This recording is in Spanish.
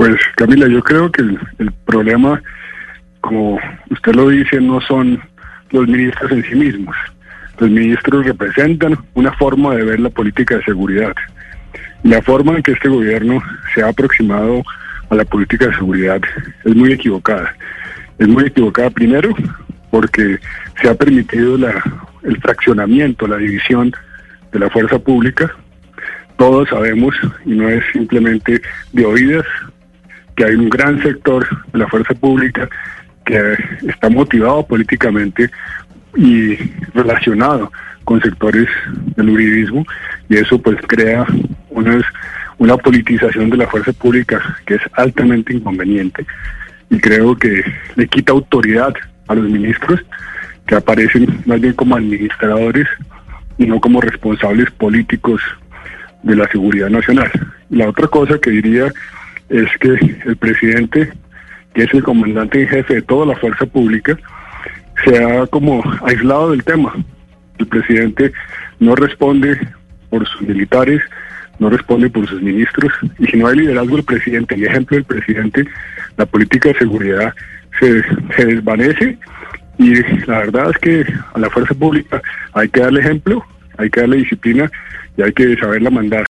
Pues Camila, yo creo que el, problema, como usted lo dice, no son los ministros en sí mismos. Los ministros representan una forma de ver la política de seguridad. La forma en que este gobierno se ha aproximado a la política de seguridad es muy equivocada. Es muy equivocada primero porque se ha permitido el fraccionamiento, la división de la fuerza pública. Todos sabemos, y no es simplemente de oídas, que hay un gran sector de la fuerza pública que está motivado políticamente y relacionado con sectores del uribismo y eso pues crea una, una politización de la fuerza pública que es altamente inconveniente y creo que le quita autoridad a los ministros que aparecen más bien como administradores y no como responsables políticos de la seguridad nacional. La otra cosa que diría es que el presidente, que es el comandante en jefe de toda la fuerza pública, se ha como aislado del tema. El presidente no responde por sus militares, no responde por sus ministros, y si no hay liderazgo del presidente y ejemplo del presidente, la política de seguridad se, se desvanece y la verdad es que a la fuerza pública hay que darle ejemplo, hay que darle disciplina y hay que saberla mandar.